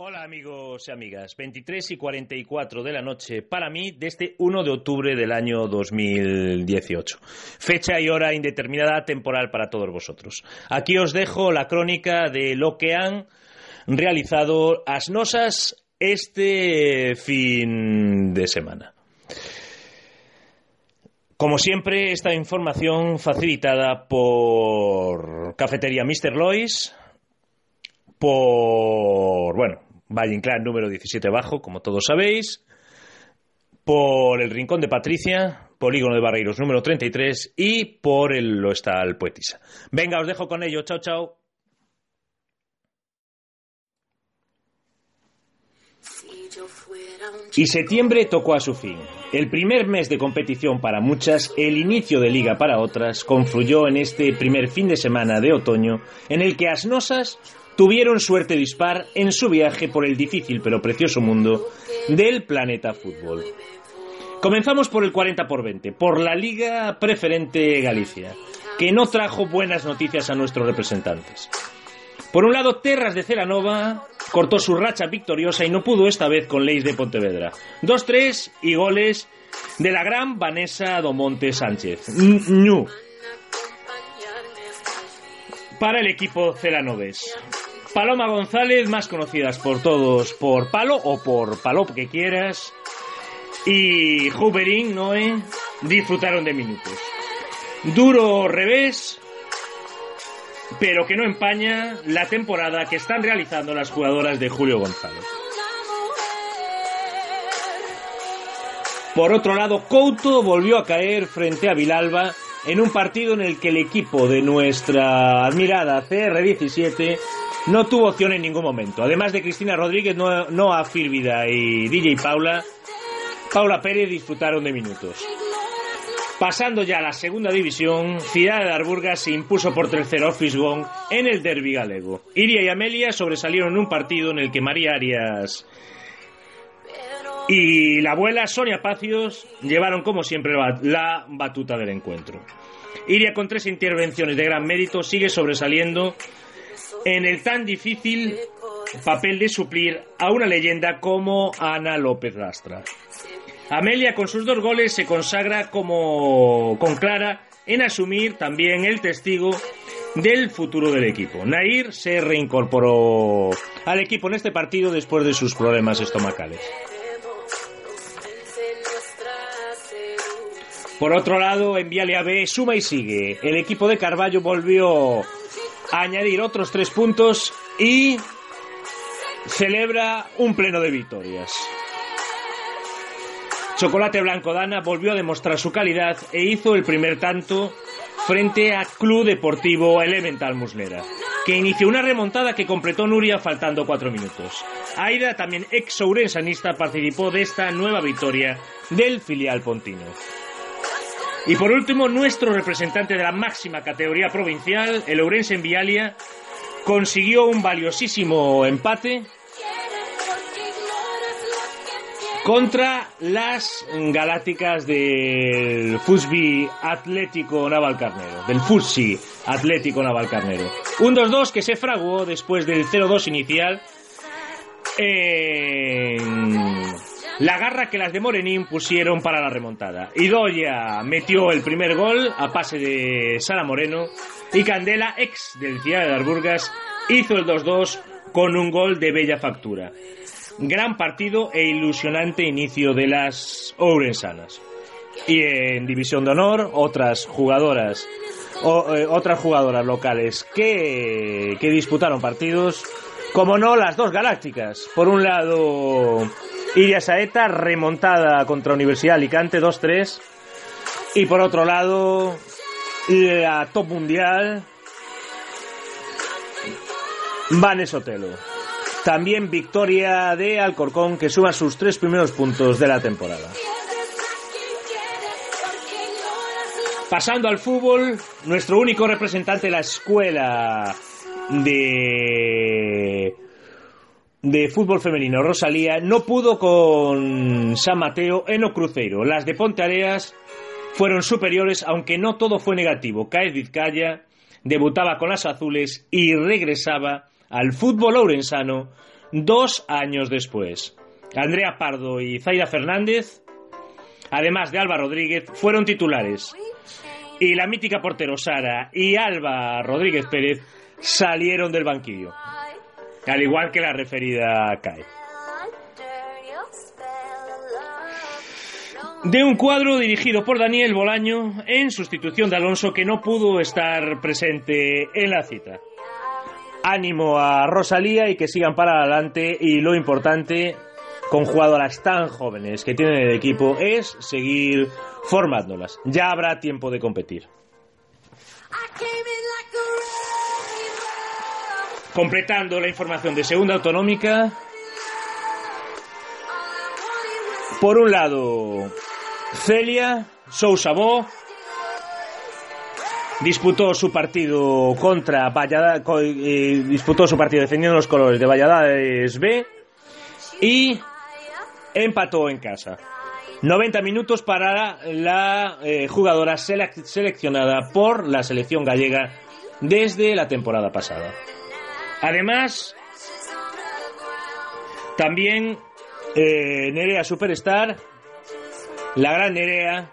Hola amigos y amigas, 23 y 44 de la noche para mí de este 1 de octubre del año 2018. Fecha y hora indeterminada temporal para todos vosotros. Aquí os dejo la crónica de lo que han realizado Asnosas este fin de semana. Como siempre, esta información facilitada por Cafetería Mr. Lois, por, bueno, Valle Inclán número 17 bajo, como todos sabéis, por el Rincón de Patricia, Polígono de Barreiros número 33 y por el Lo está el Poetisa. Venga, os dejo con ello. Chao, chao. Y septiembre tocó a su fin. El primer mes de competición para muchas, el inicio de liga para otras, confluyó en este primer fin de semana de otoño, en el que Asnosas tuvieron suerte dispar en su viaje por el difícil pero precioso mundo del planeta fútbol. Comenzamos por el 40 por 20, por la Liga Preferente Galicia, que no trajo buenas noticias a nuestros representantes. Por un lado, Terras de Celanova cortó su racha victoriosa y no pudo esta vez con Leis de Pontevedra. 2-3 y goles de la gran Vanessa Domonte Sánchez. Ñu. Para el equipo celanoves. Paloma González, más conocidas por todos por Palo o por Palop que quieras, y Huberin, Noé, disfrutaron de minutos. Duro revés, pero que no empaña la temporada que están realizando las jugadoras de Julio González. Por otro lado, Couto volvió a caer frente a Vilalba en un partido en el que el equipo de nuestra admirada CR17 no tuvo opción en ningún momento. Además de Cristina Rodríguez, Noah Fírvida y DJ Paula, Paula Pérez disfrutaron de minutos. Pasando ya a la segunda división, Ciudad de Arburga se impuso por tercero Fisgón en el derby galego. Iria y Amelia sobresalieron en un partido en el que María Arias y la abuela Sonia Pacios llevaron como siempre la batuta del encuentro. Iria con tres intervenciones de gran mérito sigue sobresaliendo en el tan difícil papel de suplir a una leyenda como Ana López Lastra. Amelia con sus dos goles se consagra como con Clara en asumir también el testigo del futuro del equipo. Nair se reincorporó al equipo en este partido después de sus problemas estomacales. Por otro lado, en Viale B suma y sigue. El equipo de Carballo volvió a añadir otros tres puntos y celebra un pleno de victorias. Chocolate Blanco Dana volvió a demostrar su calidad e hizo el primer tanto frente a Club Deportivo Elemental Muslera, que inició una remontada que completó Nuria faltando cuatro minutos. Aida, también ex ourensanista, participó de esta nueva victoria del filial pontino. Y por último, nuestro representante de la máxima categoría provincial, el Ourense en Vialia, consiguió un valiosísimo empate contra las galácticas del Fusbi Atlético Navalcarnero, del Fussi Atlético Navalcarnero. Un 2-2 que se fraguó después del 0-2 inicial en la garra que las de Morenín pusieron para la remontada. Idoya metió el primer gol a pase de Sara Moreno y Candela, ex del Ciudad de Darburgas, hizo el 2-2 con un gol de bella factura. Gran partido e ilusionante inicio de las Ourensanas. Y en División de Honor, otras jugadoras eh, otras jugadoras locales que, que disputaron partidos, como no las dos galácticas. Por un lado, Iria Saeta remontada contra Universidad Alicante 2-3. Y por otro lado, la top mundial, Vanes Otelo. También victoria de Alcorcón que suma sus tres primeros puntos de la temporada. Pasando al fútbol, nuestro único representante de la escuela de de fútbol femenino, Rosalía, no pudo con San Mateo en o Cruzeiro. Las de Ponteareas fueron superiores, aunque no todo fue negativo. Caez Vizcaya debutaba con las azules y regresaba al fútbol ourensano dos años después. Andrea Pardo y Zaira Fernández, además de Alba Rodríguez, fueron titulares. Y la mítica portero Sara y Alba Rodríguez Pérez salieron del banquillo. Al igual que la referida CAE. De un cuadro dirigido por Daniel Bolaño en sustitución de Alonso que no pudo estar presente en la cita. Ánimo a Rosalía y que sigan para adelante y lo importante con jugadoras tan jóvenes que tienen el equipo es seguir formándolas. Ya habrá tiempo de competir. Completando la información de Segunda Autonómica. Por un lado, Celia Sousa Bo disputó su partido contra Valladares, eh, disputó su partido defendiendo los colores de Valladares B y empató en casa. 90 minutos para la eh, jugadora seleccionada por la selección gallega desde la temporada pasada. Además, también eh, Nerea Superstar, la gran Nerea,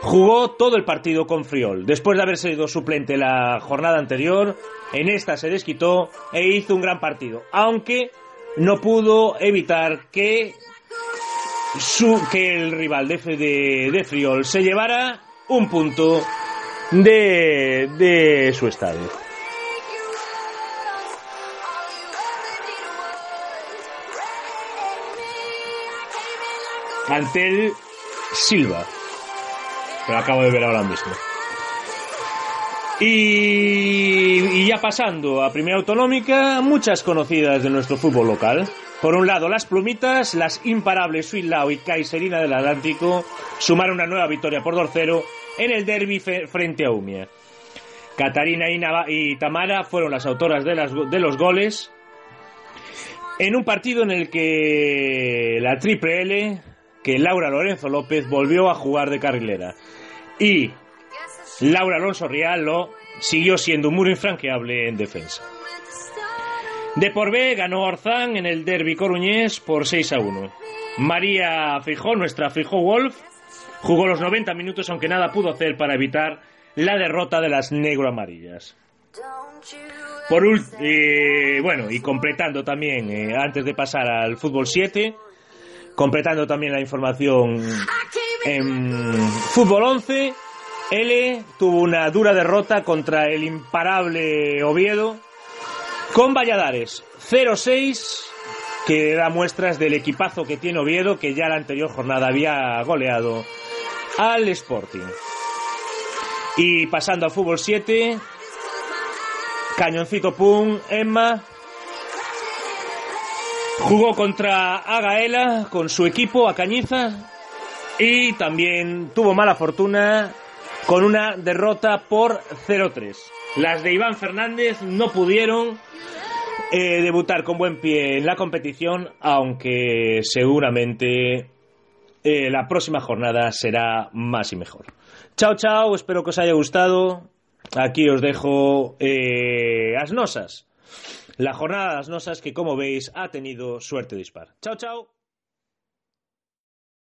jugó todo el partido con Friol. Después de haber sido suplente la jornada anterior, en esta se desquitó e hizo un gran partido. Aunque no pudo evitar que, su, que el rival de, de, de Friol se llevara un punto de, de su estadio. Antel Silva. Lo acabo de ver ahora mismo. Y, y, ya pasando a Primera Autonómica, muchas conocidas de nuestro fútbol local. Por un lado, las plumitas, las imparables Suilao y Kaiserina del Atlántico sumaron una nueva victoria por 2-0 en el derby frente a Umia. Catarina y Tamara fueron las autoras de, las, de los goles en un partido en el que la Triple L que Laura Lorenzo López volvió a jugar de carrilera. Y Laura Alonso Rialo siguió siendo un muro infranqueable en defensa. De por B ganó Orzán en el derby coruñés por 6 a 1. María Fijó, nuestra Fijó Wolf, jugó los 90 minutos aunque nada pudo hacer para evitar la derrota de las negro-amarillas. Por eh, bueno, y completando también, eh, antes de pasar al fútbol 7, completando también la información en fútbol 11, L tuvo una dura derrota contra el imparable Oviedo con Valladares 0-6 que da muestras del equipazo que tiene Oviedo que ya la anterior jornada había goleado al Sporting. Y pasando al fútbol 7, Cañoncito Pum, Emma Jugó contra Agaela con su equipo, a Cañiza, y también tuvo mala fortuna con una derrota por 0-3. Las de Iván Fernández no pudieron eh, debutar con buen pie en la competición, aunque seguramente eh, la próxima jornada será más y mejor. Chao, chao, espero que os haya gustado. Aquí os dejo eh, Asnosas la jornada de las nosas que como veis ha tenido suerte dispar. Chao, chao.